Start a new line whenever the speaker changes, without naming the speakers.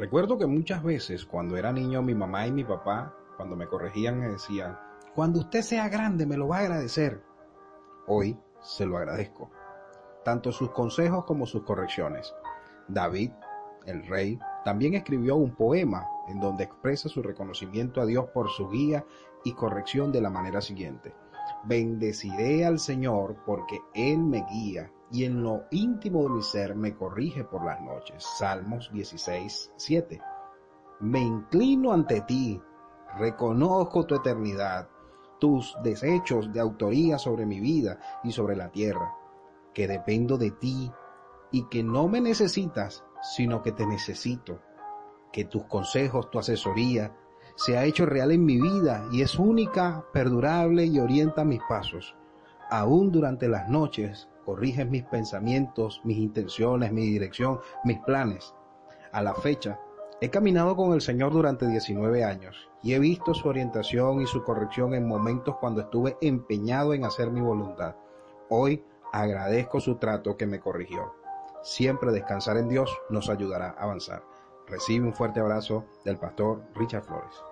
Recuerdo que muchas veces cuando era niño mi mamá y mi papá, cuando me corregían, me decían, cuando usted sea grande me lo va a agradecer. Hoy se lo agradezco, tanto sus consejos como sus correcciones. David, el rey, también escribió un poema en donde expresa su reconocimiento a Dios por su guía y corrección de la manera siguiente. Bendeciré al Señor porque Él me guía y en lo íntimo de mi ser me corrige por las noches. Salmos 16, 7. Me inclino ante ti, reconozco tu eternidad, tus desechos de autoría sobre mi vida y sobre la tierra, que dependo de ti y que no me necesitas, sino que te necesito, que tus consejos, tu asesoría, se ha hecho real en mi vida y es única, perdurable y orienta mis pasos. Aún durante las noches corriges mis pensamientos, mis intenciones, mi dirección, mis planes. A la fecha, he caminado con el Señor durante 19 años y he visto su orientación y su corrección en momentos cuando estuve empeñado en hacer mi voluntad. Hoy agradezco su trato que me corrigió. Siempre descansar en Dios nos ayudará a avanzar. Recibe un fuerte abrazo del pastor Richard Flores.